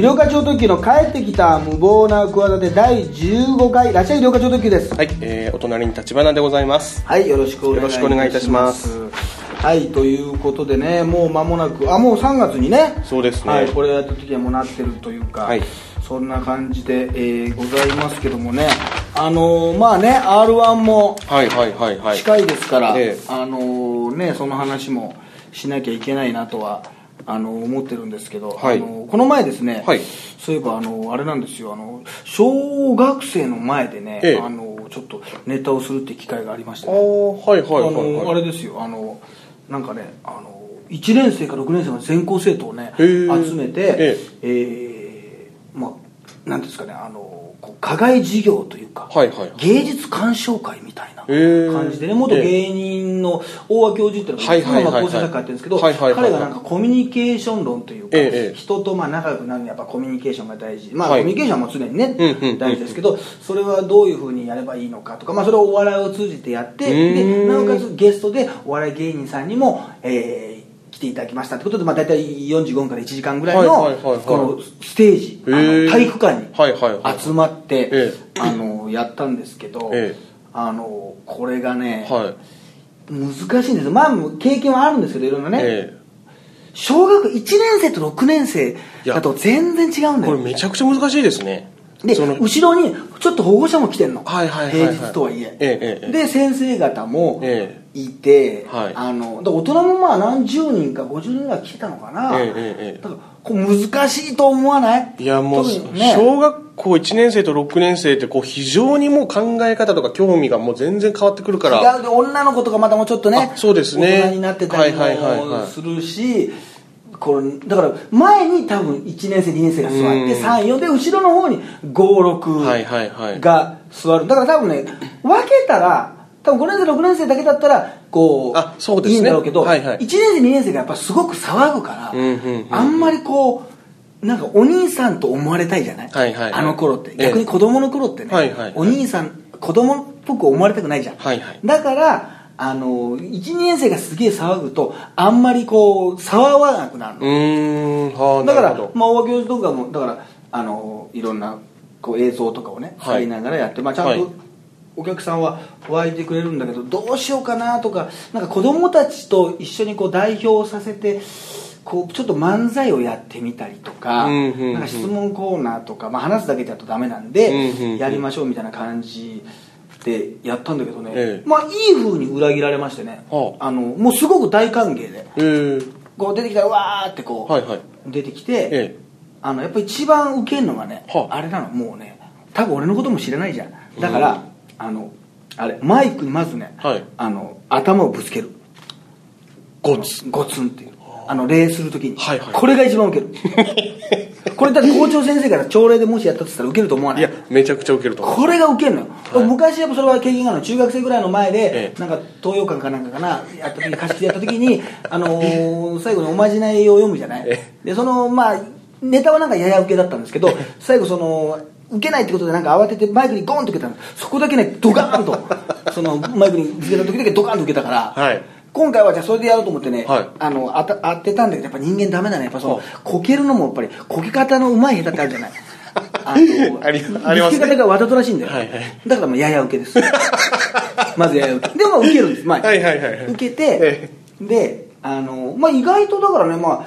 医療課長特急の帰ってきた無謀な企て第15回らっしゃい医療課長特急です。はい、えー、お隣に立花でございます。はいよろしくお願いいいたします。はいということでねもう間もなくあもう3月にね。そうですね。はい、これやった時にはもうなってるというか、はい。そんな感じで、えーございますけどもね。あのーまあね r 1もはいはいはいはい。近いですから、ええ。あのーねその話もしなきゃいけないなとはあの思ってるんですけど、はい。あのこの前ですね、はい。そういえばあのあれなんですよ。あの小学生の前でね、ええ。あのちょっとネタをするって機会がありましてあね、ー、はいはいはい、あのはい。あれですよ。あのなんかねあの1年生から6年生まで全校生徒をね集めてえーまあなんていうんですかねあの課外授業というか、はいはい芸術鑑賞会みたいな感じでね元芸人の大和教授っていうのが今構成作家やってるんですけど彼がなんかコミュニケーション論というか人とまあ仲良くなるにはやっぱコミュニケーションが大事。まあはい。コミュニケーションはもう常にね大事ですけどそれはどういうふうにやればいいのかとかまあそれをお笑いを通じてやってでん。なおかつゲストでお笑い芸人さんにもえー来ていただきましたってことでまあ大体45分から1時間ぐらいのはいはいはいはい。このステージ体育館に集まってえあのやったんですけどええ。あのこれがねはい。難しいんですよ。まあ経験はあるんですけどいろんなね、え小学1年生と6年生だと全然違うんー、だよこれめちゃくちゃ難しいですね。でその。後ろにちょっと保護者も来てんの、はいはいはいはい。平日とはいえ、ええええで先生方もえいて、はい。あの大人もまあ何十人か50人ぐらい来てたのかな、ええええからこう難しいと思わない？いやもう、ね。小学校1年生と6年生ってこう非常にもう考え方とか興味がもう全然変わってくるから。違うで女の子とかまたもうちょっとねあそうですね。大人になってたりはいはいはいはい。もするしこれだから前に多分1年生2年生が座ってうん。34で後ろの方に56はいはいはい。が座る。だから多分ね分けたら多分5年生6年生だけだったらこうあそうですね。いいんだろうけど、はいはい。1年生2年生がやっぱすごく騒ぐから、うんうんうんうん。あんまりこうなんかお兄さんと思われたいじゃない、はいはいはい。あの頃って。ええ。逆に子供の頃ってね、はいはいはい。お兄さん子供っぽく思われたくないじゃん、はいはい。だからあの12年生がすげえ騒ぐとあんまりこう騒がなくなるうのだからまあ大和教授とかもだからあのいろんなこう映像とかをねはい。ながらやって、まあ、ちゃんはい。とお客さんは湧いてくれるんだけどどうしようかなとかなんか子供たちと一緒にこう代表させてこうちょっと漫才をやってみたりとか,、なんか質問コーナーとか、まあ、話すだけだとダメなんで、やりましょうみたいな感じでやったんだけどね、ええ。まあいい風に裏切られましてね、はあ。のもうすごく大歓迎でえー、こう出てきたらわーってこう、はいはい。出てきて、ええ。あのやっぱり一番ウケるのがね、はあ。あれなのもうね多分俺のことも知らないじゃん。だから、あのあれマイクにまずね、はい。あの頭をぶつける。ゴツ。ゴツンっていう。あの礼するときに、はいはい。これが一番ウケる。これだって校長先生から朝礼でもしやったとしたらウケると思わない？いや、めちゃくちゃウケると思う。これがウケるのよ、はい。昔やっぱそれは経験があるの中学生ぐらいの前で、ええ。なんか東洋館かなんかかなやった時貸し切りやった時に、あのー最後におまじないを読むじゃない、えでそのまあネタはなんかやや受けだったんですけど最後その受けないってことでなんか慌ててマイクにゴンと受けたの。そこだけねドカーンと。そのマイクにつけた時だけドカーンと受けたから、はい。今回はじゃあそれでやろうと思ってね、はい。あの当た当てたんだけどやっぱ人間ダメだね。やっぱそのはこけるのもやっぱりこけ方のうまい下手ってあるじゃない？あのありありますね。け方がわざとらしいんだよ、はいはい。だからもうやや受けです。まずやや受け。でも受けるんです、まあはいはいはいはい。受けて、え。であの、まあ、意外とだからねまあ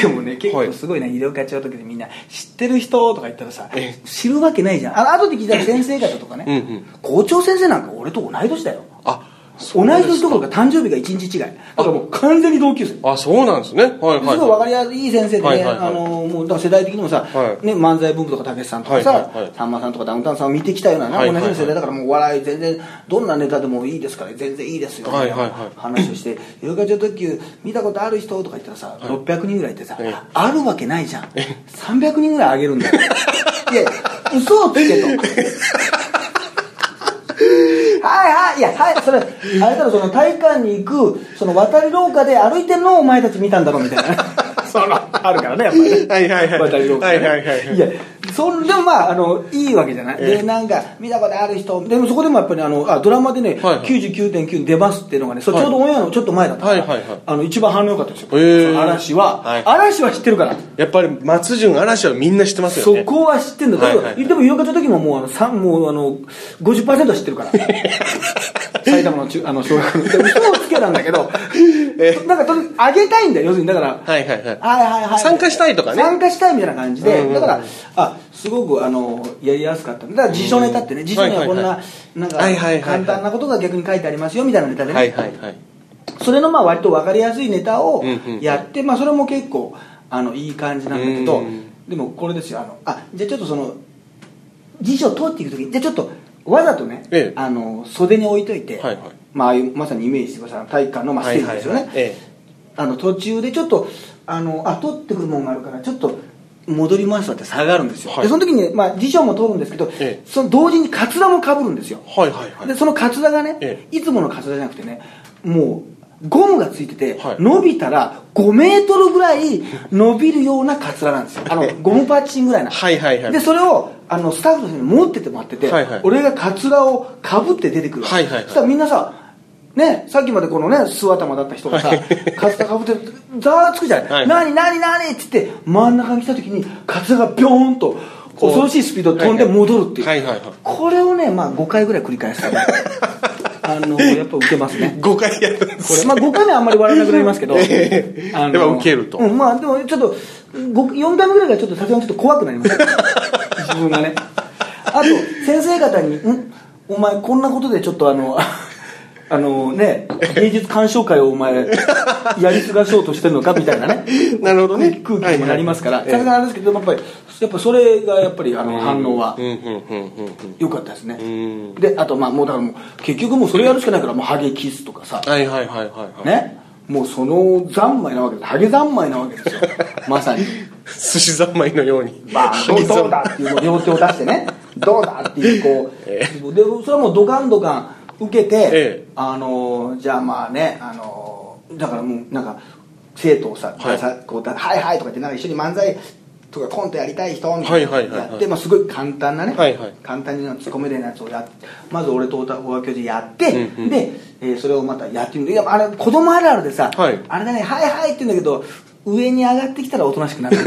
でもね結はい。構すごいな、医療課長の時でみんな知ってる人とか言ったらさえ知るわけないじゃん。あの後で聞いたら先生方とかねうんうん。校長先生なんか俺と同い年だよ。あ、同い年どころか誕生日が1日違い。だからもう完全に同級生。あ、そうなんですね。はいはい、すごい分かりやすいい先生でね、はいはいはい。あのもうだ世代的にもさ、はい。ね、漫才文具とかたけしさんとかさ、はいはいはい。さんまさんとかダウンタウンさんを見てきたような、ねはいはいはい。同じ世代だからもうお笑い全然どんなネタでもいいですから全然いいですよ、はいはいはい。話をして「ヨガ女特急見たことある人?」とか言ったらさ、600人ぐらいいてさ、ええ。あるわけないじゃん。300人ぐらいあげるんだよ。いや嘘をつけと はいはいいやはいそれあれだろその体育館に行くその渡り廊下で歩いてるのをお前たち見たんだろみたいな。そのあるからねやっぱりね。はいはいはい。渡り廊下ね。はいはいはいい。やそんでもまああのいいわけじゃない、ええ。でなんか見たことある人。でもそこでもやっぱりあのあドラマでね、はいはい。99.9に出ますっていうのがねそれちょうどオンエアのちょっと前だったから、はいはいはい。あの一番反応良かったですよ、へえ。その嵐は、はい。嵐は知ってるから。やっぱり松潤嵐はみんな知ってますよね。そこは知ってんだはいはいはい。言っても有価の時ももうあのもうあの50%は知ってるから 埼玉の中あの小学校ので嘘をつけなんだけどなんかとにかく上げたいんだよ要するに。だからはいはいはい。はいはいはい。参加したいとかね。参加したいみたいな感じで、うんうんだからあすごくあのやりやすかった。だから辞書ネタってね辞書にはこんな、はいなんか簡単なことが逆に書いてありますよみたいなネタでね、はいはいはい。それのまあ割と分かりやすいネタをやって、まあ、それも結構あのいい感じなんだけど。うん。でもこれですよ。あのあじゃあちょっとその辞書を通っていく時にじゃあちょっとわざとね、ええ。あの袖に置いといて、はいはい。まあまさにイメージしてください体育館のまあステージですよね、はいはいはいえ。あの途中でちょっとあのあ取ってくるものがあるからちょっと戻りますわって下がるんですよ、はい。でその時に、まあ、辞書も取るんですけど、ええ。その同時にカツラもかぶるんですよ。はいはいはい。でそのカツラがね、え。いつものカツラじゃなくてねもうゴムがついてて、はい。伸びたら5メートルぐらい伸びるようなカツラなんですよ。あのゴムパッチンぐらいな。はいはいはい。でそれをあのスタッフの人に持っててもらってて、はいはい俺がカツラをかぶって出てくる、はいはいはい。そしたらみんなさね、さっきまでこのね素頭だった人がさ、はい。カツラかぶってざわつくじゃない、はい何何何って言って真ん中に来た時にカツラがビョーンと恐ろしいスピードで飛んで戻るっていう、はいはいはい。これをね、まあ、5回ぐらい繰り返す。あのやっぱ受けますね。5回やるんでこすれ、まあ、5回目はあんまり笑わなくなりますけど、ええあのやっぱ受けると。うん、まあでもちょっとご4回目ぐらいがちょっとさすがにちょっと怖くなります自分がね。あと先生方に「ん？お前こんなことでちょっとあのあのね芸術鑑賞会をお前 やり継がそうとしてるのかみたいなね。なるほどね。空気にもなりますから。さすがにあれですけどやっぱりやっぱそれがやっぱりあの反応は良かったですね。うん。であとまあもうだからもう結局もうそれやるしかないからもうハゲキスとかさ。はいはいはいはいはい。ね。もうその三昧なわけです。ハゲ三昧なわけですよ。まさに。寿司三昧のように。まあどうだっていうのを両手を出してね。どうだっていうこう、えでそれはもうドカンドカン受けて、ええ。あのじゃあまあねあのだからもうなんか生徒をさ、はい。さこうだはいはいとか言ってなんか一緒に漫才とかコントやりたい人みたいなやって、まあ、すごい簡単なね、はいはい。簡単にツッコめるようなやつをやってまず俺と大和教授やって、うんうん。で、えーそれをまたやってみる。いやあれ子供あるあるでさ、はい。あれだねはいはいって言うんだけど上に上がってきたらおとなしくなる。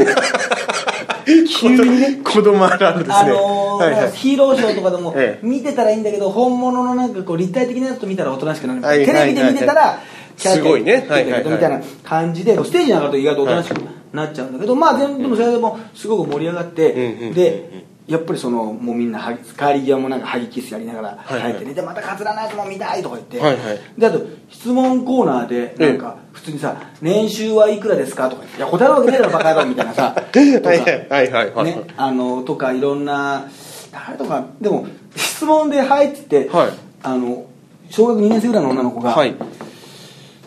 急にね。子供あるあるですね。あのーはいはい。ヒーローショーとかでもええ。見てたらいいんだけど本物のなんかこう立体的なやつと見たらおとなしくなる。はいはいテレビで見てたらキャーキャーみたいな感じでステージに上がると意外とおとなしくなっちゃうんだけど、まあ全部でもそれでもすごく盛り上がって、でやっぱりそのもうみんな帰り際もなんかハギキスやりながらはいはい。帰ってね、でまたカツラのやつも見たいとか言って、はいはい。であと質問コーナーでなんか普通にさ「年収はいくらですか?」とか言って「いや答えるわけねえだろバカ野郎」みたいなさとか はいはいはいはい。はいね、あのとかいろんな誰とかでも質問で入ってて、はい。あの小学2年生ぐらいの女の子が「はい。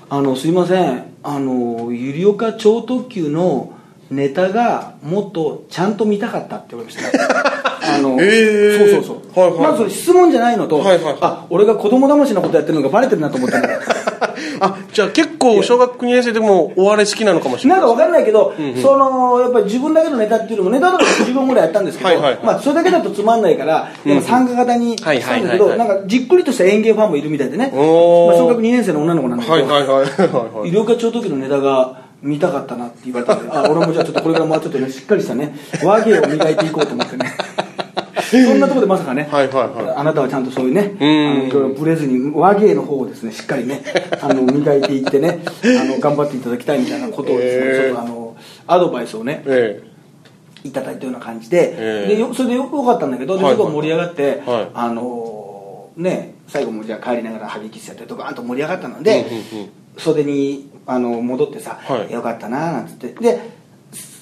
あのすいません。あのゆりおか超特急のネタがもっとちゃんと見たかった」って言われましたあの、へー。そうそうそう、はいはい。まず質問じゃないのと、はいはいはい。あ俺が子供騙しのことやってるのがバレてるなと思ったの。あじゃあ結構小学2年生でもお笑い好きなのかもしれなないんかわかんないけど、うんうん。そのやっぱり自分だけのネタっていうよりもネタとか90本ぐらいやったんですけどはいまあ、それだけだとつまんないから、でも参加型にしたんだけどなんかじっくりとした演芸ファンもいるみたいでね、まあ、小学2年生の女の子なんだけど、はいはいはいはいはい。医療課長時のネタが見たかったなって言われたんであ俺もじゃあちょっとこれからもうちょっとねしっかりしたね和芸を磨いていこうと思ってねそんなところでまさかね、はいはいはい。あなたはちゃんとそういうねあうん。のいろいろブレずに和芸の方をですねしっかりね あの磨いていってねあの頑張っていただきたいみたいなことをですね、へーちょっとあのアドバイスをねえいただいたような感じで,、ええ。でよそれでよくよかったんだけど、ではいすごい。盛り上がって、はい。あのね最後もじゃあ帰りながらハゲキスやってドカーンと盛り上がったので、うんうんうん。袖にあの戻ってさ、はい。よかったななんつって。で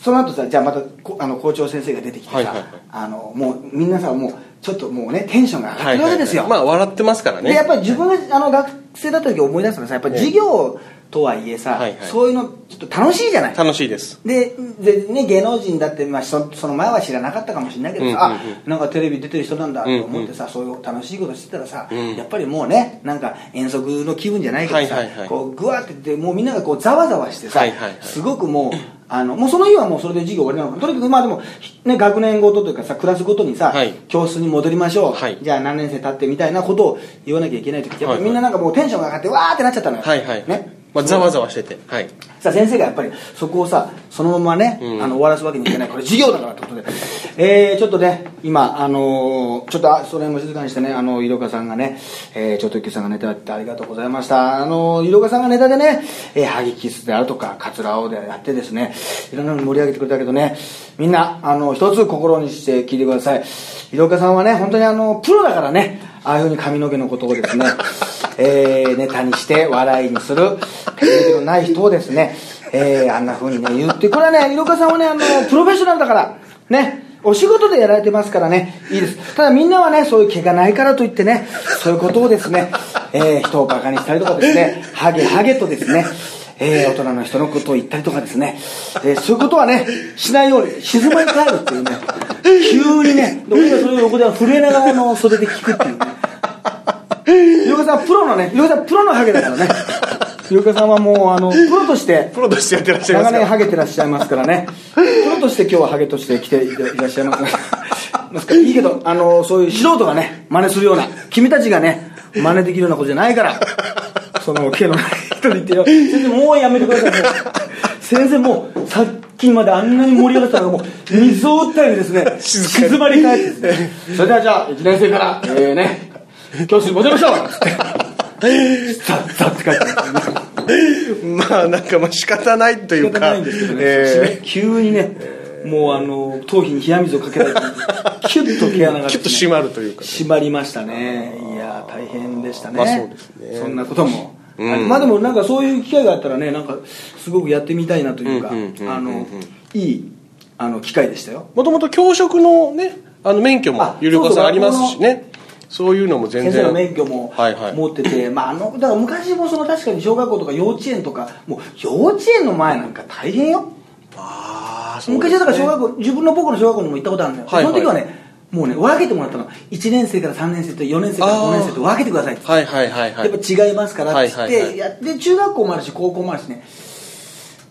その後さじゃあまたこあの校長先生が出てきてさ、はいはいはい。あのもうみんなさもうちょっともうねテンションが上がってるわけですよ、まあ笑ってますからね。でやっぱり自分があの学生だった時思い出すのはさやっぱり授業とはいえさ、はいはい。そういうのちょっと楽しいじゃない。楽しいです。でで、ね、芸能人だって、まあ、そその前は知らなかったかもしれないけどさ、うんうんうん。あなんかテレビ出てる人なんだと思ってさ、そういう楽しいことしてたらさ、ん。やっぱりもうねなんか遠足の気分じゃないけどさ、はいはいはい。こうぐわってってもうみんながこうざわざわしてさ、はいはいはい。すごくもうあのもうその日はもうそれで授業終わりなの。かとにかくまあでも、ね、学年ごとというかさクラスごとにさ、はい。教室に戻りましょう、はい。じゃあ何年生経ってみたいなことを言わなきゃいけない時やっぱりみんななんかもうテンションが上がってわーってなっちゃったのよ、はいはい。ねまあざわざわしてて。はい。さあ先生がやっぱりそこをさそのままね、うん。あの終わらすわけにいかない。これ授業だからってことで、えー、ちょっとね今あのーちょっとあそれも静かにしてねあの井戸岡さんがね、えー、ちょっとゆきさんがネタやってありがとうございました。あの井戸岡さんがネタでね、えー、ハギキスであるとかカツラ青でやってですねいろんなの盛り上げてくれたけどねみんなあの一つ心にして聞いてください。井戸岡さんはね本当にあのプロだからねああいうふうに髪の毛のことをですねえーネタにして笑いにする。テレビのない人をですね、えーあんな風にね言ってこれはね。色岡さんはねあのプロフェッショナルだからねお仕事でやられてますからね。いいです。ただみんなはねそういう毛がないからといってねそういうことをですね、えー人をバカにしたりとかですねハゲハゲとですねえー大人の人のことを言ったりとかですね、えーそういうことはねしないように静まり返るっていうね。急にねで俺がそれを横で震えながらあの袖で聞くっていうね井岡さんはプロのね井岡さんプロのハゲだからね。井岡さんはもうあのプロとしてプロとしてやってらっしゃいます長年ハゲてらっしゃいますからね。プロとして今日はハゲとして来ていらっしゃいますから。いいけどあのそういう素人がね真似するような君たちがね真似できるようなことじゃないからその毛のない人に言ってよ先生もうやめてくださいもう先生もうさっきまであんなに盛り上がってたのがもう水を打ったようにですね。静まり返ってですね。それではじゃあ1年生からえー、ね教室に戻りましょう。つってザッザッって書いてまあなんかまあ仕方ないという仕方かないんですけどね、え急にね、もうあの頭皮に冷や水をかけられてキュッと毛穴が、ー キュッと締まるというか。締まりましたね。いやー大変でしたね、まあそうですね。そんなことも、うん。まあでもなんかそういう機会があったらねなんかすごくやってみたいなというか、うんうんうんうんうん。あのいいあの機会でしたよ。もともと教職のねあの免許もあ有料化そうそうさんありますしねそういうのも全然先生の免許もはいはい。持ってて、まあ、あのだから昔もその確かに小学校とか幼稚園とかもう幼稚園の前なんか大変よ。ああね。昔はだから小学校自分の僕の小学校にも行ったことあるんだよ、はいはい。その時はねもうね分けてもらったの。1年生から3年生と4年生から5年生と分けてくださいって。はいはいはいはい。やっぱ違いますからっつって、はいはいはい。やって中学校もあるし高校もあるしね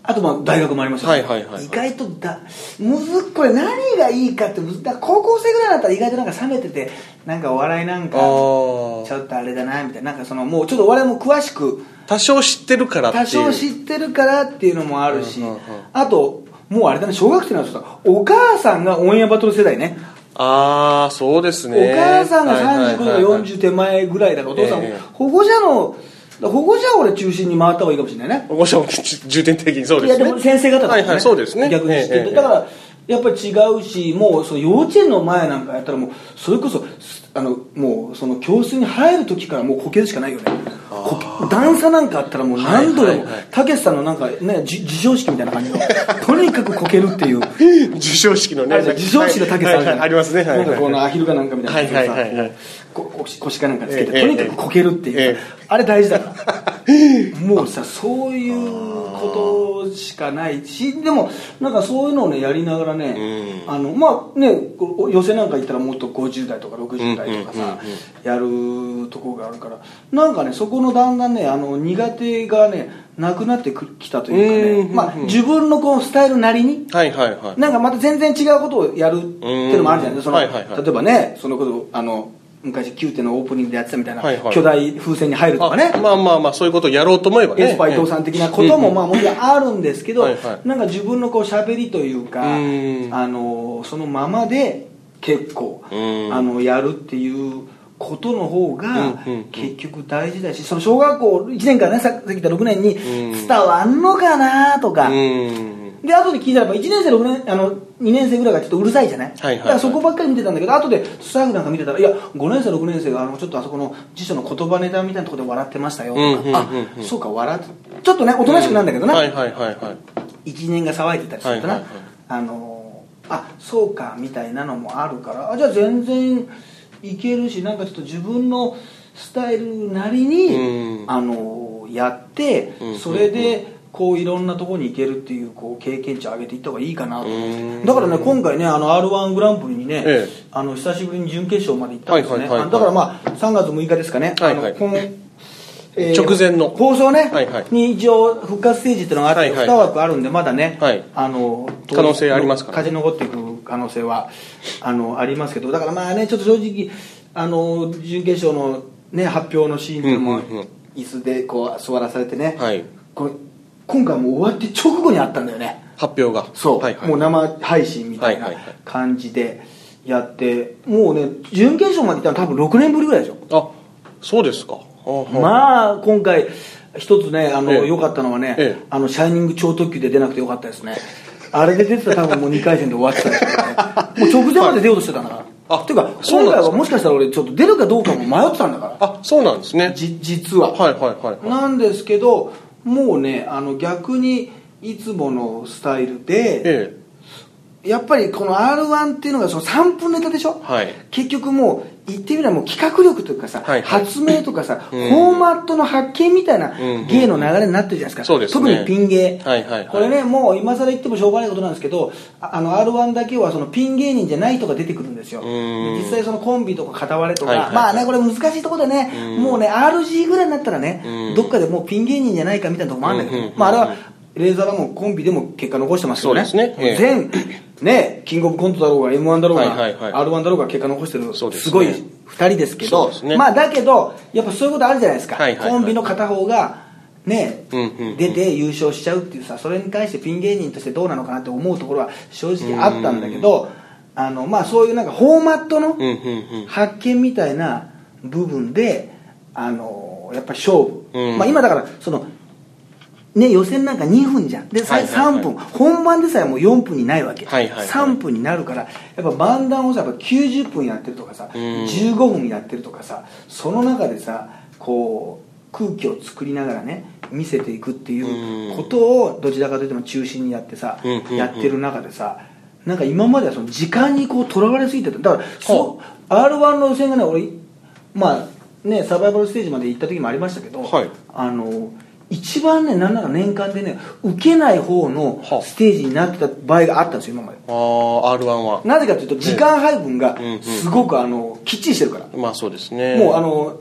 あとまあ大学もありましたはいはいはいはい。意外とだむずっこれ何がいいかってむずだ高校生ぐらいだったら意外となんか冷めててなんかお笑いなんかあちーょっとあれだなみたいな。なんかそのもうちょっとお笑いも詳しく多少知ってるからっていう。多少知ってるからっていうのもあるし、うんうんうん。あともうあれだね小学生なんですよお母さんがオンエアバトル世代ね。ああそうですね。お母さんがはいはいはい35とか40手前ぐらいだからお父さん保護者の保護者を俺中心に回った方がいいかもしれないね。保護者も重点的にそうですね。いやでも先生方とかはいはいそうですね。逆にしてだからやっぱり違うしもうその幼稚園の前なんかやったらもうそれこそあのもうその教室に入る時からもうこけるしかないよね。こ段差なんかあったらもう何度でもたけしさんのなんかねじ授賞式みたいな感じの。とにかくこけるっていう。授賞式のね。授賞式のたけしさんあるじゃんはいはいありますね。はいはい。なんかこのアヒルかなんかみたいな。はいはいはいはい腰腰かなんかつけて、ええとにかくこけるっていう、ええ。あれ大事だから。もうさそういうことしかないしでもなんかそういうのをねやりながらね、あのまあね寄せなんか行ったらもっと50代とか60代とかさ、やるとこがあるから。なんかねそこのだんだんねあの苦手がねなくなってきたというかね、うんまあ、自分のこうスタイルなりにはいはいはい。なんかまた全然違うことをやるっていうのもあるじゃないですか、うんはいはいはい。例えばねそのことあの昔9点のオープニングでやってたみたいな、はいはい。巨大風船に入るとかね。あまあまあまあそういうことをやろうと思えばね。エスパイ父さん的なこともまあもちろんあるんですけど、はいはい。なんか自分のこう喋りというかうん。あのそのままで結構うん。あのやるっていうことの方が結局大事だしその小学校1年からねさっき言った6年にうん。伝わんのかなとか、うんで後で聞いたらば1年生6年あの2年生ぐらいがちょっとうるさいじゃない,、はいはいだからそこばっかり見てたんだけど後でスタッフなんか見てたらいや5年生6年生があのちょっとあそこの辞書の言葉ネタみたいなところで笑ってましたよとか、うんうんうんうんあそうか笑ってちょっとねおとなしくなるんだけどな、はいはいはいはい1年が騒いでたりするとな、はいはいはいあのあそうかみたいなのもあるからあじゃあ全然いけるしなんかちょっと自分のスタイルなりに、うんあのやって、うんそれでこういろんなところに行けるっていうこう経験値を上げていった方がいいかなと。うん。だからね今回ねあの r 1グランプリにね、ええ。あの久しぶりに準決勝まで行ったんですね、はいはいはい。はいだからまあ3月6日ですかね、はいはい。あのこのえ直前の。放送ね、はいはい。に一応復活ステージっていうのがあって、はいはい。2枠あるんでまだね、はい。あの可能性ありますから勝ち残っていく可能性はあのありますけどだからまあねちょっと正直あの準決勝の、ね、発表のシーンっていうのも、うんうんうん。椅子でこう座らされてね、はい。これ今回もう終わって直後にあったんだよね。発表が。そう、はいはい。もう生配信みたいな感じでやって、もうね準決勝まで行ったの多分6年ぶりぐらいでしょ。あそうですか。まあ今回一つねあのええ。良、かったのはね、ええ。あのシャイニング超特急で出なくてよかったですね。あれで出てたら多分もう2回戦で終わってたんですけどね。もう直前まで出ようとしてたんだから、あっていうか？今回はもしかしたら俺ちょっと出るかどうかも迷ってたんだから。あそうなんですね。じ実は、はいはいはいはい。なんですけどもうねあの逆にいつものスタイルで、えやっぱりこの r 1っていうのがその3分ネタでしょ、はい。結局もう言ってみればもう企画力というかさ、はいはい。発明とかさ、うん。フォーマットの発見みたいなうん芸の流れになってるじゃないですか、そうですね。特にピン芸、はいはいはい。これねもう今更言ってもしょうがないことなんですけどああの r 1だけはそのピン芸人じゃない人が出てくるんですよ。うん。実際そのコンビとか片割れとか、はいはいはい。まあねこれ難しいところでね、うん。もうね RG ぐらいになったらね、うん。どっかでもうピン芸人じゃないかみたいなところもあるんだけど、うんうんまああれはレーザーラモンコンビでも結果残してますよね。そうですね。ええ。全ねキングオブコントだろうが m 1だろうが、はいはいはい。r 1だろうが結果残してるすね。すごい2人ですけどすね。まあだけどやっぱそういうことあるじゃないですか、はいはいはい。コンビの片方がね、うんうんうん。出て優勝しちゃうっていうさそれに対してピン芸人としてどうなのかなって思うところは正直あったんだけどあのまあそういうなんかフォーマットのうんうんうん。発見みたいな部分であのやっぱり勝負、うん。まあ、今だからそのね、予選なんか2分じゃん。で、さはいはいはい。3分。本番でさえもう4分にないわけ、はいはいはい。3分になるからやっぱ漫談をさやっぱ90分やってるとかさ、うん。15分やってるとかさその中でさこう空気を作りながらね見せていくっていうことをどちらかというと中心にやってさ、うんやってる中でさなんか今まではその時間にこうとらわれすぎてた。だからそう r 1の予選がね俺まあねサバイバルステージまで行った時もありましたけど、はい。あの一番ねなんなら年間でね受けない方のはあ。ステージになってた場合があったんですよ今まで。ああ r 1は。なぜかというと時間配分がすごくあのきっちりしてるから、まあそうですね。もうあの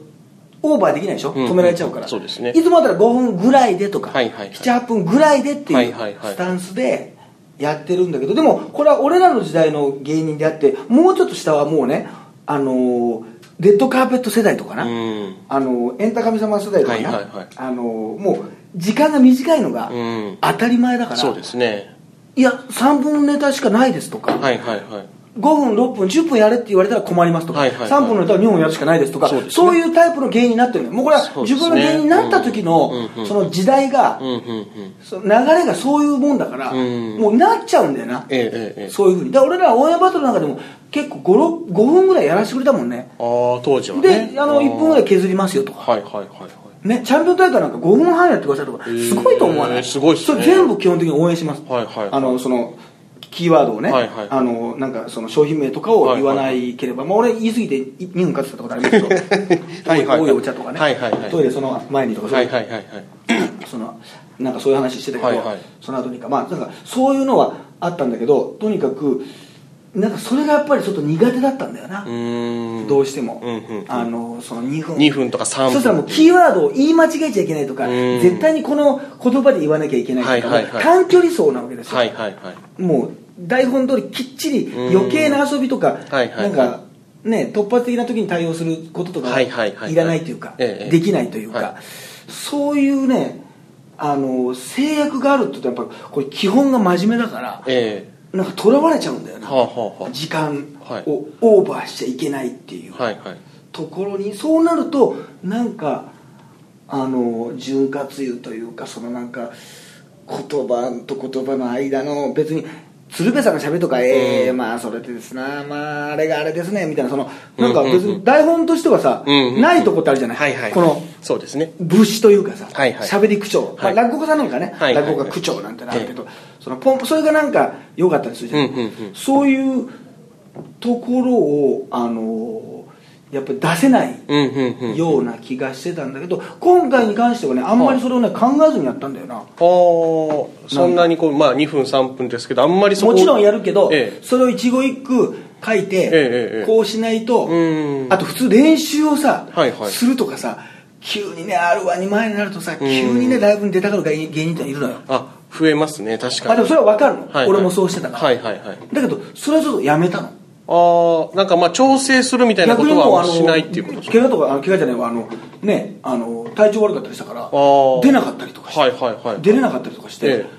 オーバーできないでしょ、うん止められちゃうから。そうですね。いつもだったら5分ぐらいでとか、はいはいはい。78分ぐらいでってはいいうスタンスでやってるんだけどでもこれは俺らの時代の芸人であってもうちょっと下はもうねあのーレッドカーペット世代とかな、うん。あのエンタ神様世代とかな、はいはいはい。あのもう時間が短いのがうん。当たり前だから、そうですね。いや3分ネタしかないですとか、はいはいはい。5分6分10分やれって言われたら困りますとか、はいはいはい。3分のネタは2本やるしかないですとか。そうですね。そういうタイプの芸人になってるもうこれは自分の芸人になった時の、うんうんその時代が、うんうんうん。その流れがそういうもんだから、うん。もうなっちゃうんだよな、えええそういうふうに。だから俺らオンエアバトルなんかでも結構 5, 5分ぐらいやらせてくれたもんね。ああ当時はね。であの1分ぐらい削りますよとか。はいはいはいはい。ね、チャンピオン大会なんか5分半やってくださいとか。すごいと思わない？すごいっすね。それ全部基本的に応援します、はいはいあのそのキーワードをね、はいはいあのなんかその商品名とかを言わないければ、まあ、俺言い過ぎて2分かってたことありますけど はいはいはい。多いお茶とかね、はいはいはい。トイレその前にとかそうはいいうはいはいはい。そのなんかそういう話してたけど、はいはい。その後にか。まあなんかそういうのはあったんだけどとにかくなんかそれがやっぱりちょっと苦手だったんだよな、どうしても、うんうんうん。あのその2分。2分とか3分。そしたらもうキーワードを言い間違えちゃいけないとかうん。絶対にこの言葉で言わなきゃいけないとか、はいはいはい。短距離走なわけですよ、はいはいはい。もう台本通りきっちりうん。余計な遊びとか、はいはいなんかね突発的な時に対応することとかはいらないというか、ええできないというか、はい。そういうねあの制約があるってやっぱこれ基本が真面目だからえなんかとらわれちゃうんだよな、えはあはあは時間はい。をオーバーしちゃいけないっていう、あはいはい。ところにそうなるとなんかあの潤滑油というかそのなんか言葉と言葉の間の別に鶴瓶さんが喋るとか、ええうん。まあそれでですなまああれがあれですねみたいなそのなんか別に台本としてはさ、うんうんうん。ないとこってあるじゃない、はいはい。このそうですね。物詞というかさはいはい。喋、り口調、はい。まあ、落語家さんなんかね、はいはい落語家口調なんてなるけど、そのポンそれがなんか良かったりするじゃん、うんうんうん。そういうところをあのやっぱり出せないような気がしてたんだけど今回に関してはねあんまりそれをね考えずにやったんだよな。あーそんなにこう、まあ、2分3分ですけどあんまりそこもちろんやるけど、ええ。それを一語一句書いて、えこうしないと、うん。あと普通練習をさ、はいはい。するとかさ急にね r 1に前になるとさ急にねライブに出たがる芸人っているのよ。あ増えますね確かに。まあでもそれは分かるの、はい。はい俺もそうしてたから、はいはいはい。だけどそれはちょっとやめたの？ああなんかまあ調整するみたいなことはしないっていうことですか？怪我とか怪我じゃないわ。あのねあの体調悪かったりしたからー。出なかったりとかして、はいはいはい。出れなかったりとかして、ええ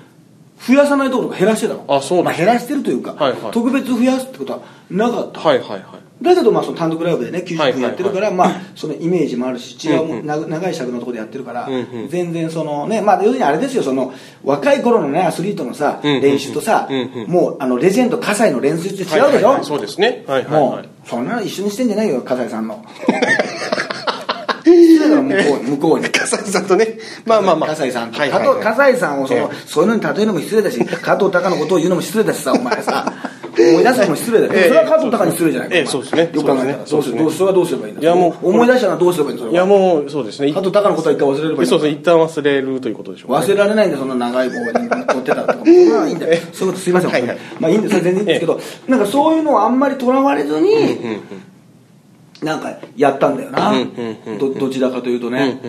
増やさないところとか減らしてたの。あそうまあ、減らしてるというか、はいはい。特別増やすってことはなかった、はいはいはい。だけどまあその単独ライブでね90分やってるから、はいまあそのイメージもあるし違う、長い尺のところでやってるから、全然そのねまあ要するにあれですよその若い頃のねアスリートのさ、練習とさ、もうあのレジェンド葛西の練習って違うでしょ、そうですね。はいはいもはい。うそんなの一緒にしてんじゃないよ葛西さんの。だろ向こうに向こうに笠井さんとね。まあまあまあ。葛西さんと、はいはいはい。加藤葛西さんをその、えそういうのに例えるのも失礼だし加藤隆のことを言うのも失礼だしさお前さ 思い出すのも失礼だよ、ええ。それは加藤隆に失礼じゃないか、ええそうですね。よく考えたら。そうですね。それはどうすればいいんだ？いやもう。思い出したのはどうすればいいんだ？いやもうそうですね。加藤隆のことは一回忘れればいいんだそうですね。一旦忘れるということでしょうね。忘れられないんだそんな長い棒に乗ってたらとか。それはいいんだよそういうことすいません、はいはい。まあいいんです全然いいんですけど、なんかそういうのをあんまりとらわれずに、うんうんなんかやったんだよな、どどちらかというとね、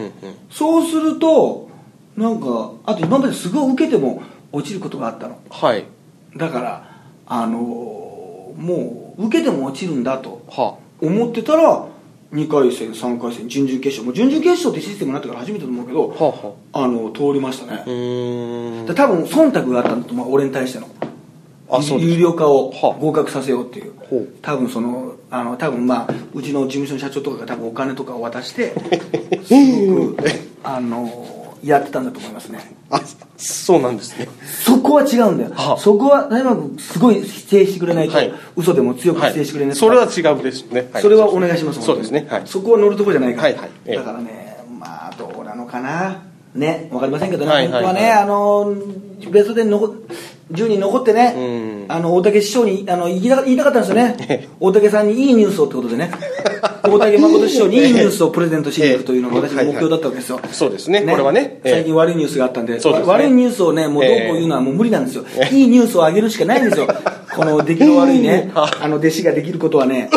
そうするとなんかあと今まですごい受けても落ちることがあったの。はい。だからあのーもう受けても落ちるんだとは。思ってたら2回戦3回戦準々決勝。もう準々決勝ってシステムになってから初めてと思うけど、あはあはあ。の通りましたね。多分忖度があったんだと思う俺に対しての有料化をはあ。合格させようっていう。多分そのあの多分まあうちの事務所の社長とかが多分お金とかを渡して すごくあのやってたんだと思いますね。あそうなんですね。そこは違うんだよ、はあ。そこは大学すごい否定してくれないと、はい。嘘でも強くはい。否定してくれないと、それは違うですね。それはお願いしますそうですね。はい。そこは乗るとこじゃないから、はいはい。ええ。だからねまあどうなのかな。ねわかりませんけどね、はいはいはい。本当はねあのベストで残10人残ってね、うん。あの大竹師匠にあの言いたか言いたかったんですよね。大竹さんにいいニュースをってことでね大竹誠師匠に いいニュースをプレゼントしに行くというのが私の目標だったわけですよ、そうですね。これはね。ええ。最近悪いニュースがあったんで悪いニュースをねもうどうこう言うのはもう無理なんですよ、いいニュースを上げるしかないんですよ。この出来の悪いねあ。の弟子ができることはね。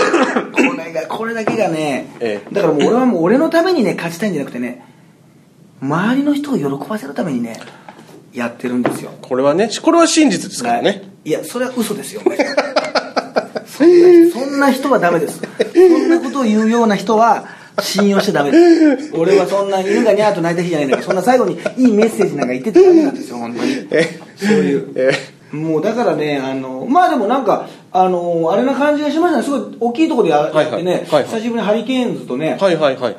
これがこれだけがね、え。だからもう俺はもう俺のためにね勝ちたいんじゃなくてね周りの人を喜ばせるためにねやってるんですよ。これはねこれは真実ですからね。いやそれは嘘ですよそんなそんな人はダメです。そんなことを言うような人は信用しちゃダメです。俺はそんな犬がニャーと泣いた日じゃないんだからそんな最後にいいメッセージなんか言っててダメなんですよ本当に。えそういう。え。もうだからねあのまあでもなんかあのあれな感じがしましたね。すごい大きいところでやはいってね、はいはい。久しぶりにハリケーンズとね、はいはいはいはい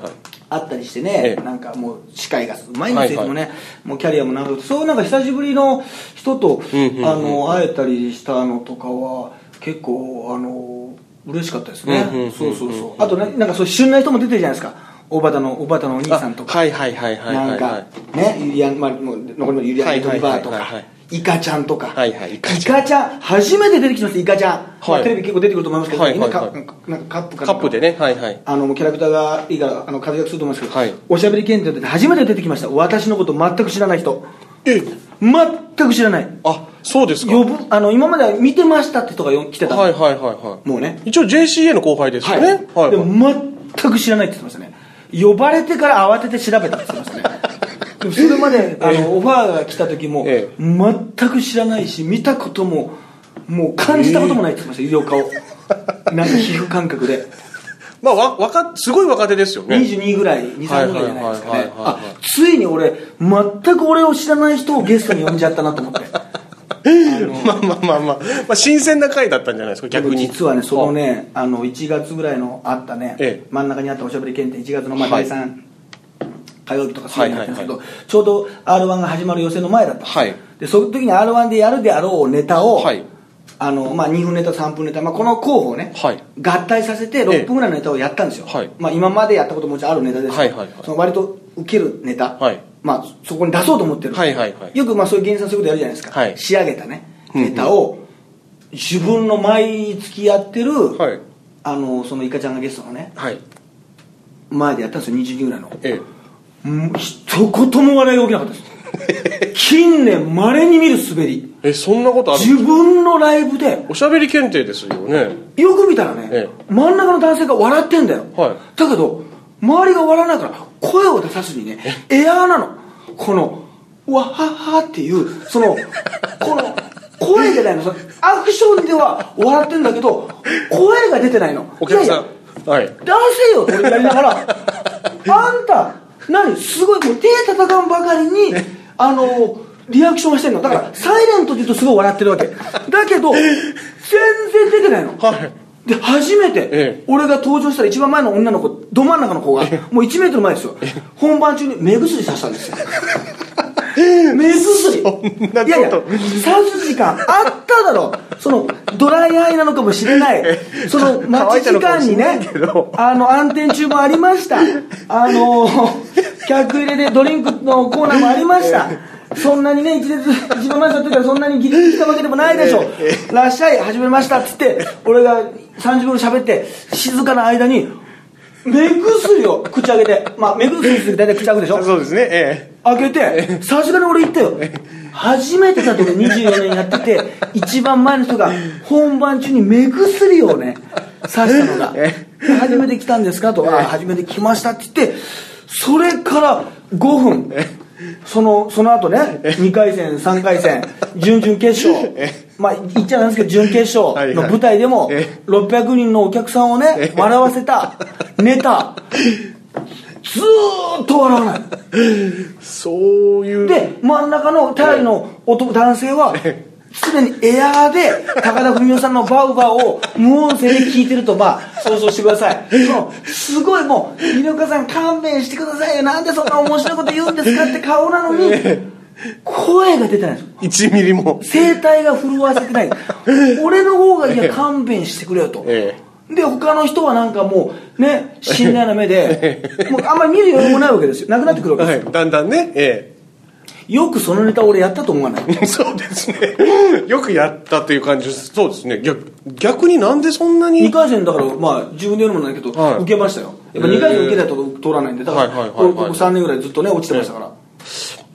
あったりしてね、ええ。なんかもう司会がうまいんですよ、いつもねもうキャリアも長くてそういうなんか久しぶりの人と、うんうんうん。あの会えたりしたのとかは結構あの嬉しかったですね、うんうんうそうそうそう。あとねなんかそう旬な人も出てるじゃないですか。大畑の大畑のお兄さんとか。あはいはいはいはいはいなんかはいねユリアン、まあ、残りのユリアン・ドリバーとかはいはいはい。はいイカちゃんとか、はいはいイイカちゃん初めて出てきましたイカちゃん、まあ、はいテレビ結構出てくると思いますけど、はいはいはい。今カなんかカップかカップでねはいはい。あのキャラクターがいいからあの活躍すると思いますけど、はい。おしゃべり検定で初めて出てきました。私のこと全く知らない人。え全く知らない。あそうですか。呼ぶあの今までは見てましたって人がよ来てた。の、はいはいはいはい。もうね。一応 JCA の後輩ですよね。はい。でも全く知らないって言ってましたね。呼ばれてから慌てて調べたって言ってましたねそれまであのオファーが来た時も、え全く知らないし見たことももう感じたこともないって言ってました、医療科を。なんか皮膚感覚で。まあわ若すごい若手ですよね。22ぐらい23ぐらいじゃないですかはいはいはいはいねあついに俺全く俺を知らない人をゲストに呼んじゃったなと思って。まあまあまあまあ、まあ、新鮮な回だったんじゃないですか逆に。実はねそのねあ。の1月ぐらいのあったね、ええ。真ん中にあったおしゃべり検定1月のまあはい。第3火曜日とかそういうのやってるんですけど、はいちょうど r 1が始まる予選の前だったはい。でその時に r 1でやるであろうネタを、はい。あのまあ、2分ネタ3分ネタ、まあ、この候補をね、はい。合体させて6分ぐらいのネタをやったんですよ、はい。まあ、今までやったことももちろんあるネタですけどはいはいはい。その割と受けるネタ、はい。まあ、そこに出そうと思ってる、はいはいはい。よくまあそういう芸人さんそういうことやるじゃないですか、はい。仕上げたねネタを自分の毎月やってる、はい。あのそのイカちゃんがゲストのねはい。前でやったんですよ。20人ぐらいの。えもう一言も笑いが起きなかったです。近年まれに見る滑り。ええそんなことある？自分のライブで。おしゃべり検定ですよね。よく見たらね、え真ん中の男性が笑ってんだよ、はい。だけど周りが笑わないから声を出さずにねエアーなの。このわははっていうその この声じゃないの。アクションでは笑ってんだけど声が出てないの。お客さん。いやいやはい。出せよって俺やりながら。あんた何？すごいもう手叩かんばかりにあのリアクションしてんの。だからサイレントで言うとすごい笑ってるわけ。だけど 全然出てないの。はい。で初めてええ。俺が登場したら一番前の女の子ど真ん中の子がもう1メートル前ですよ。本番中に目薬さしたんですよ 目薬。いやいや刺す時間。あっただろ。そのドライアイなのかもしれない。その待ち時間にねあの暗転中もありましたあの客入れでドリンクのコーナーもありましたそんなにね一列一番前の時からそんなにギリギリ来たわけでもないでしょ「らっしゃい始めました」っつって俺が30分喋って静かな間に目薬を口開けてまあ目薬すると大体口開くでしょそうですねえ開けてさすがに俺言ったよ。初めてだ俺24年やってて一番前の人が本番中に目薬をね刺したのが初めて来たんですかとあ初めて来ましたって言ってそれから5分そのその後ね2回戦3回戦準々決勝まあ言っちゃなんですけど準決勝の舞台でもえ。600人のお客さんをね笑わせたネタずーっと笑わないえそういう。で真ん中のタイの男男性はすでにエアーで高田文夫さんのバウバウを無音声で聞いてるとまあ想像してください。そのすごいもう稲岡さん勘弁してくださいよ。なんでそんな面白いこと言うんですかって顔なのに声が出てないんです1ミリも。声帯が震わせてない。俺の方がいや勘弁してくれよと、えで他の人はなんかもうね信頼な目で もうあんまり見る余裕もないわけですよ。なくなってくるわけですよ。はい。だんだんね。えよくそのネタ俺やったと思わない？え そうですね。よくやったという感じ。ですそうですね。逆逆になんでそんな2に回戦だからまあ自分で言うのもないけど、はい。受けましたよ。やっぱ2回戦受けないと通らないんでだから、はいはいはいはい。これここ3年ぐらいずっとね落ちてましたから、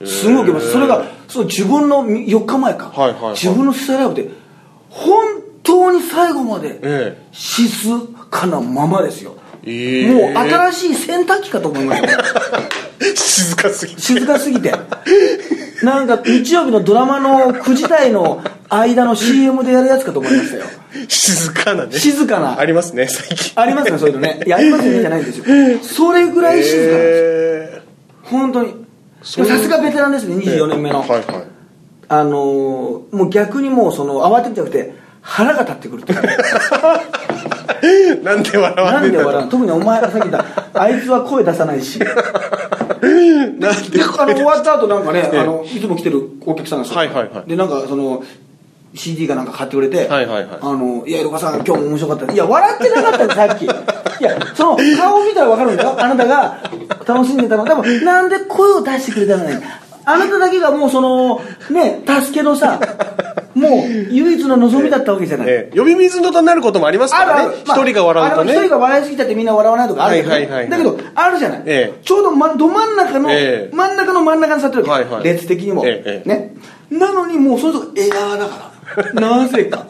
すごい受けました。それがそう自分の4日前か、はいはいはい。自分の主催ライブで本当に最後までえ静かなままですよ、ええ。もう新しい洗濯機かと思いました。よ 静かすぎて。静かすぎて。なんか日曜日のドラマの9時台の間の CM でやるやつかと思いましたよ。静かなね。静かな。ありますね最近。ありますねそういうのね。いやありますよねじゃないんですよ。それぐらい静かなんですよ。え本当に。さすがベテランですね24年目の、はいはい。あのーもう逆にもうその慌てるんじゃなくて腹が立ってくるって なんで笑わなんで笑うの？特にお前がさっき言ったあいつは声出さないし なんでであの終わった後なんかね、ええあのいつも来てるお客さんなんですよ、はいはいはいでなんかその CD かなんか買ってくれて、はいはいはいあのいや、イルカさん、今日も面白かった。いや、笑ってなかったんさっき。いや、その顔見たら分かるんだよ。あなたが楽しんでたの。でも、なんで声を出してくれたのに。あなただけがもうその、ね、助けのさ、もう唯一の望みだったわけじゃない。ええ。呼び水のとなることもありますからね。一人が笑うとね。一人が笑いすぎちゃってみんな笑わないとかあるけどね。はいはいはいはい。だけどあるじゃない、ええ。ちょうど、ま、ど真ん中の、ええ。真ん中の真ん中に座ってるはいはい。列的にも、ね。なのにもうその人がエアーだから なぜか。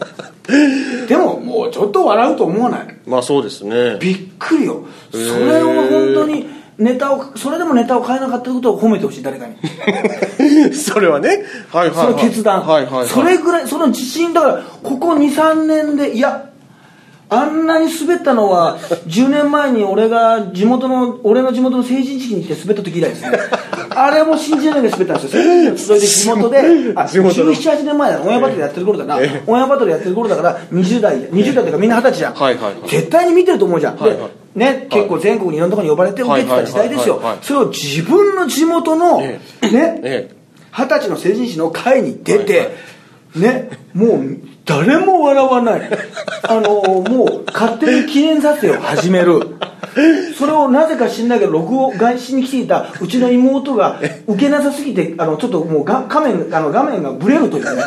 でももうちょっと笑うと思わない。まあそうですね。びっくりよ。それを本当にネタをそれでもネタを変えなかったことを褒めてほしい誰かに。それはね。はいはいそはい。の決断、はいはいはい。それぐらいその自信。だからここ23年でいやあんなに滑ったのは10年前に俺が地元の俺の地元の成人式に行って滑った時以来ですね。あれも信じられないぐらい滑ったんですよ。それで地元であ地元の。1718年前だオンエアバトルやってる頃だな、ええ。オンエアバトルやってる頃だから20代20代というかみんな二十歳じゃん、はいはいはい。絶対に見てると思うじゃん、はいはい。でね、結構全国にいろんなところに呼ばれて受けてた時代ですよ。それを自分の地元の、え。ね、ええ。二十歳の成人式の会に出て、はいはい。ねもう誰も笑わない。あのもう勝手に記念撮影を始める。それをなぜか知んないけど録音外しに来ていたうちの妹が受けなさすぎてあのちょっともうが画面あの画面がブレるというね。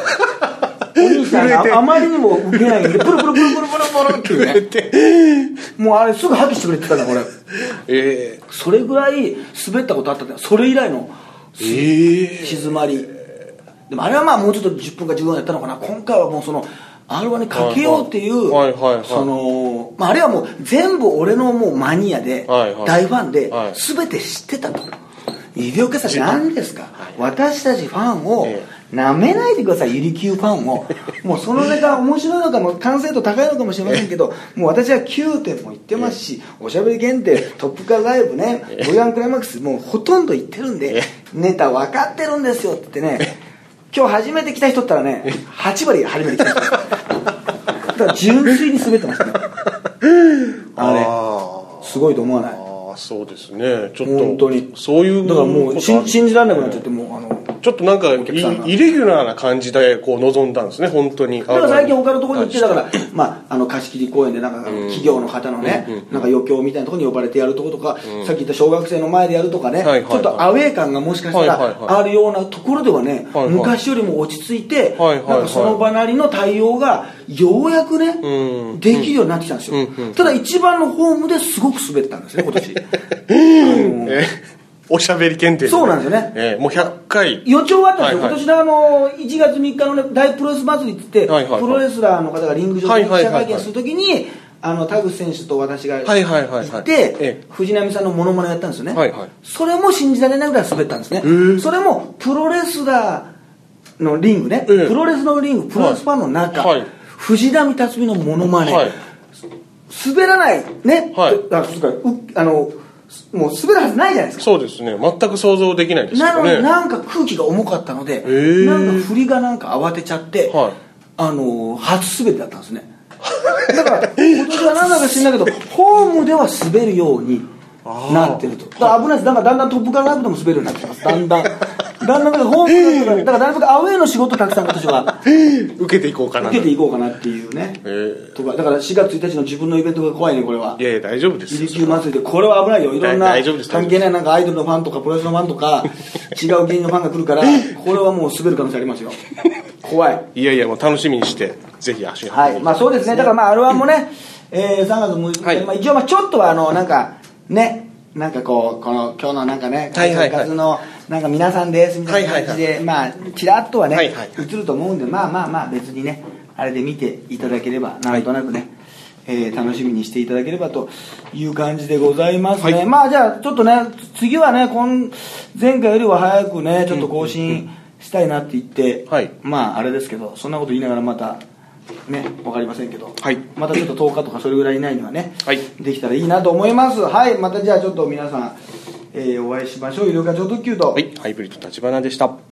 お兄にして。あまりにも受けないんでプルプルプルプルプルプルっていうね。もうあれすぐ破棄してくれてたから俺えそれぐらい滑ったことあったんだよ。それ以来のー、え。静まりでもあれはまあもうちょっと10分か15分やったのかな。今回はもうその R1 にかけようっていうその、まあ、あれはもう全部俺のもうマニアで大ファンではい。全て知ってたと。医療家さん何ですか。私たちファンをえなめないでくださいゆり級ファンを。もうそのネタ面白いのかも完成度高いのかもしれませんけどもう私は9点も言ってますしおしゃべり限定トップカーライブね V1 クライマックスもうほとんど言ってるんでネタ分かってるんですよって言ってね今日初めて来た人ったらね8割初めて来た人。だから純粋に滑ってましたね。あれあすごいと思わない？そうですね。ちょっと本当に。そういうだからもう信じられなくなっちゃってもうあのちょっとなんかイレギュラーな感じでこう臨んだんですね本当に。だから最近他のところに行ってだから、まあ、あの貸し切り公演でなんか企業の方のね、なんか余興みたいなところに呼ばれてやるとことか、さっき言った小学生の前でやるとかね、ちょっとアウェー感がもしかしたらあるようなところではね、昔よりも落ち着いて、なんかその場なりの対応がようやくね、うん。できるようになってきたんですよ、ただ一番のホームですごく滑ったんですね今年。えおしゃべり検定そうなんですよね。ええもう100回。予兆はあったんですよ、はいはい。今年のあの1月3日の、ね、大プロレス祭りって言って、はいはいはい。プロレスラーの方がリング上で記はいはいはい。はい者会見するときに、あの田口選手と私が行って、藤波さんのモノマネをやったんですよね、はいはい。それも信じられないぐらい滑ったんですね、それもプロレスラーのリングね、ええプロレスのリング、プロレスファンの中、はい。藤波辰巳のモノマネ、はい滑らない、ね、はい。あそうかうあのもう滑るはずないじゃないですか。そうですね。全く想像できないですけなのになんか空気が重かったので、ー。なんか振りがなんか慌てちゃって、はい。あのー初滑りだったんですね。だから今年は何だか知んないけどホームでは滑るようになってると。だから危ないです。だからだんだんトップカーライブでも滑るようになってます。だんだんだんだんだからホームだからだからアウェーの仕事たくさん今年は。受けていこうかな受けていこうかなっていうね。えとかだから4月1日の自分のイベントが怖いねこれは。いやいや大丈夫です入り級祭りでこれは危ないよ。いろんな大丈夫です関係ないなんかアイドルのファンとかプロレスのファンとか違う芸人のファンが来るからこれはもう滑る可能性ありますよ。怖い。いやいやもう楽しみにしてぜひ足をはい。まあそうですね。だからまあ R1 もね、えー、3月6日、はい。まあ、一応まあちょっとはあのなんかねなんかこうこの今日のなんかねはいはいはい。活のなんか皆さんですみたいな感じで、まあちらっとはね、映ると思うんでまあまあまあ別にねあれで見ていただければなんとなくね、えー楽しみにしていただければという感じでございますね、はい。まあじゃあちょっとね次はね今前回よりは早くねちょっと更新したいなって言って、はい。まああれですけどそんなこと言いながらまたねわかりませんけど、はい。またちょっと10日とかそれぐらい以内にはね、はい。できたらいいなと思います。はい。またじゃあちょっと皆さん、えーお会いしましょう。医療課長特急と、はいハイブリッド立花でした。